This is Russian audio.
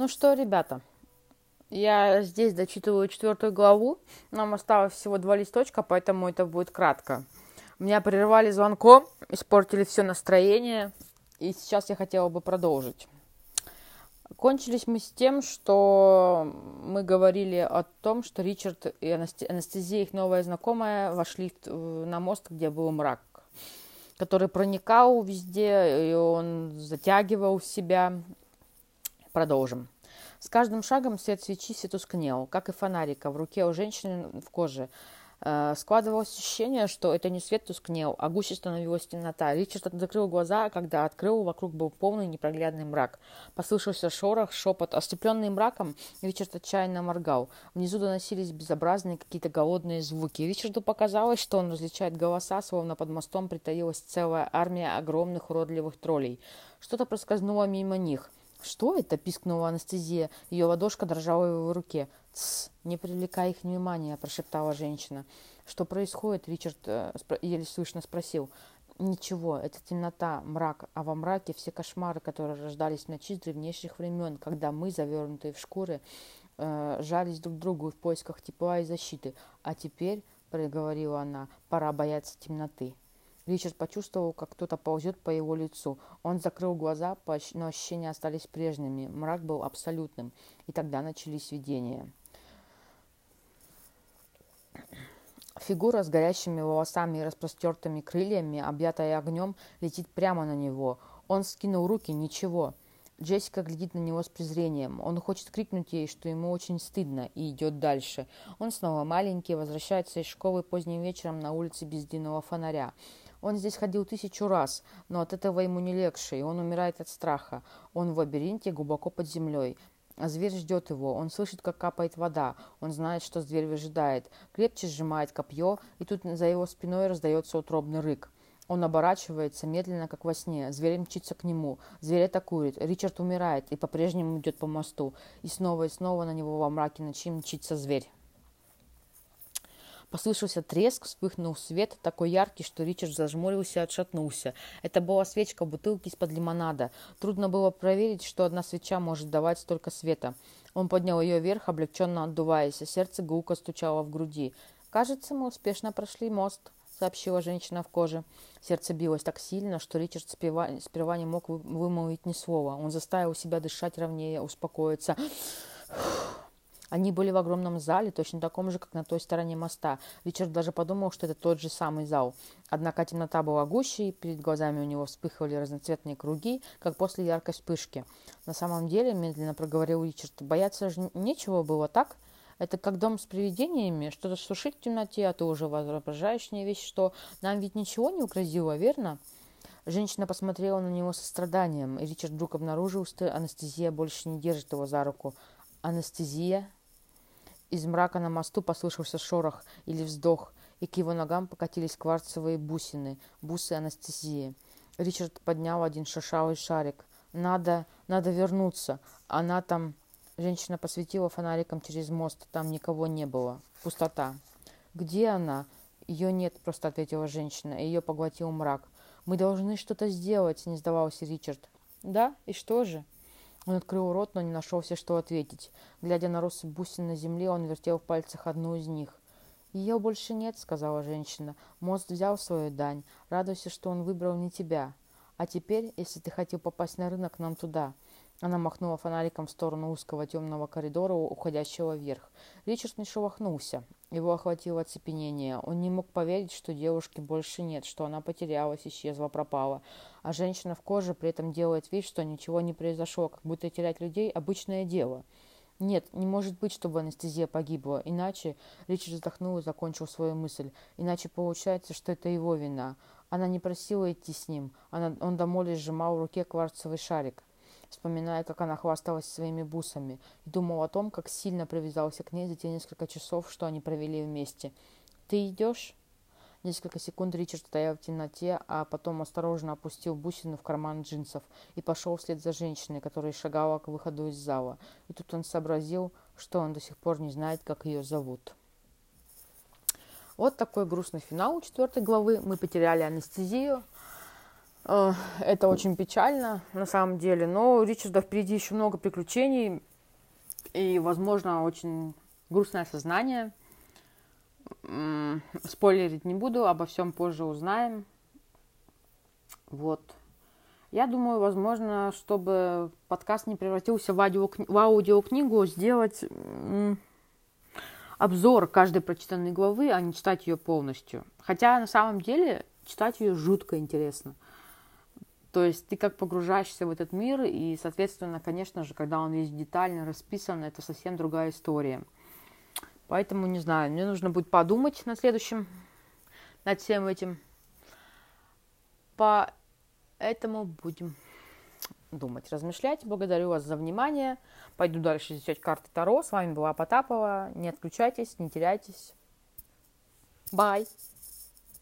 Ну что, ребята, я здесь дочитываю четвертую главу. Нам осталось всего два листочка, поэтому это будет кратко. Меня прервали звонком, испортили все настроение, и сейчас я хотела бы продолжить. Кончились мы с тем, что мы говорили о том, что Ричард и Анастезия, их новая знакомая, вошли на мост, где был мрак, который проникал везде, и он затягивал себя. Продолжим. С каждым шагом свет свечи все тускнел, как и фонарика в руке у женщины в коже. Э, складывалось ощущение, что это не свет тускнел, а гуще становилась темнота. Ричард закрыл глаза, а когда открыл, вокруг был полный непроглядный мрак. Послышался шорох, шепот. Оступленный мраком, Ричард отчаянно моргал. Внизу доносились безобразные какие-то голодные звуки. Ричарду показалось, что он различает голоса, словно под мостом притаилась целая армия огромных уродливых троллей. Что-то проскользнуло мимо них. «Что это?» – пискнула анестезия. Ее ладошка дрожала в его руке. «Тсс, не привлекай их внимания», – прошептала женщина. «Что происходит?» – Ричард э, еле слышно спросил. «Ничего, это темнота, мрак, а во мраке все кошмары, которые рождались в ночи с древнейших времен, когда мы, завернутые в шкуры, э, жались друг к другу в поисках тепла и защиты. А теперь, — проговорила она, — пора бояться темноты». Ричард почувствовал, как кто-то ползет по его лицу. Он закрыл глаза, но ощущения остались прежними. Мрак был абсолютным. И тогда начались видения. Фигура с горящими волосами и распростертыми крыльями, объятая огнем, летит прямо на него. Он скинул руки, ничего. Джессика глядит на него с презрением. Он хочет крикнуть ей, что ему очень стыдно, и идет дальше. Он снова маленький, возвращается из школы поздним вечером на улице без единого фонаря. Он здесь ходил тысячу раз, но от этого ему не легче, и он умирает от страха. Он в лабиринте глубоко под землей. А зверь ждет его, он слышит, как капает вода, он знает, что зверь выжидает, крепче сжимает копье, и тут за его спиной раздается утробный рык. Он оборачивается медленно, как во сне. Зверь мчится к нему. Зверь атакует. Ричард умирает и по-прежнему идет по мосту. И снова и снова на него во мраке ночи мчится зверь. Послышался треск, вспыхнул свет, такой яркий, что Ричард зажмурился и отшатнулся. Это была свечка бутылки из-под лимонада. Трудно было проверить, что одна свеча может давать столько света. Он поднял ее вверх, облегченно отдуваясь, а сердце гулко стучало в груди. «Кажется, мы успешно прошли мост», — сообщила женщина в коже. Сердце билось так сильно, что Ричард сперва, сперва не мог вымолвить ни слова. Он заставил себя дышать ровнее, успокоиться. Они были в огромном зале, точно таком же, как на той стороне моста. Ричард даже подумал, что это тот же самый зал. Однако темнота была гуще, и перед глазами у него вспыхивали разноцветные круги, как после яркой вспышки. На самом деле, медленно проговорил Ричард, бояться же нечего было, так? Это как дом с привидениями, что-то сушить в темноте, а ты уже воображаешь не вещь, что нам ведь ничего не угрозило, верно? Женщина посмотрела на него со страданием, и Ричард вдруг обнаружил, что анестезия больше не держит его за руку. Анестезия? Из мрака на мосту послышался шорох или вздох, и к его ногам покатились кварцевые бусины, бусы анестезии. Ричард поднял один шашалый шарик. «Надо, надо вернуться. Она там...» Женщина посветила фонариком через мост. Там никого не было. Пустота. «Где она?» «Ее нет», — просто ответила женщина. Ее поглотил мрак. «Мы должны что-то сделать», — не сдавался Ричард. «Да? И что же?» Он открыл рот, но не нашелся, что ответить. Глядя на россыпь бусин на земле, он вертел в пальцах одну из них. «Ее больше нет», — сказала женщина. «Мост взял свою дань. Радуйся, что он выбрал не тебя. А теперь, если ты хотел попасть на рынок, нам туда. Она махнула фонариком в сторону узкого темного коридора, уходящего вверх. Ричард не шелохнулся. Его охватило оцепенение. Он не мог поверить, что девушки больше нет, что она потерялась, исчезла, пропала. А женщина в коже при этом делает вид, что ничего не произошло, как будто терять людей – обычное дело. Нет, не может быть, чтобы анестезия погибла. Иначе, Ричард вздохнул и закончил свою мысль, иначе получается, что это его вина. Она не просила идти с ним. Она, он до моли сжимал в руке кварцевый шарик вспоминая, как она хвасталась своими бусами, и думал о том, как сильно привязался к ней за те несколько часов, что они провели вместе. «Ты идешь?» Несколько секунд Ричард стоял в темноте, а потом осторожно опустил бусину в карман джинсов и пошел вслед за женщиной, которая шагала к выходу из зала. И тут он сообразил, что он до сих пор не знает, как ее зовут. Вот такой грустный финал четвертой главы. Мы потеряли анестезию. Э, это очень печально, на самом деле. Но у Ричарда впереди еще много приключений. И, возможно, очень грустное сознание. Спойлерить не буду, обо всем позже узнаем. Вот. Я думаю, возможно, чтобы подкаст не превратился в, аудио, в аудиокнигу, сделать обзор каждой прочитанной главы, а не читать ее полностью. Хотя на самом деле читать ее жутко интересно. То есть ты как погружаешься в этот мир, и, соответственно, конечно же, когда он весь детально расписан, это совсем другая история. Поэтому, не знаю, мне нужно будет подумать над следующим, над всем этим. Поэтому будем думать, размышлять. Благодарю вас за внимание. Пойду дальше изучать карты Таро. С вами была Потапова. Не отключайтесь, не теряйтесь. Bye.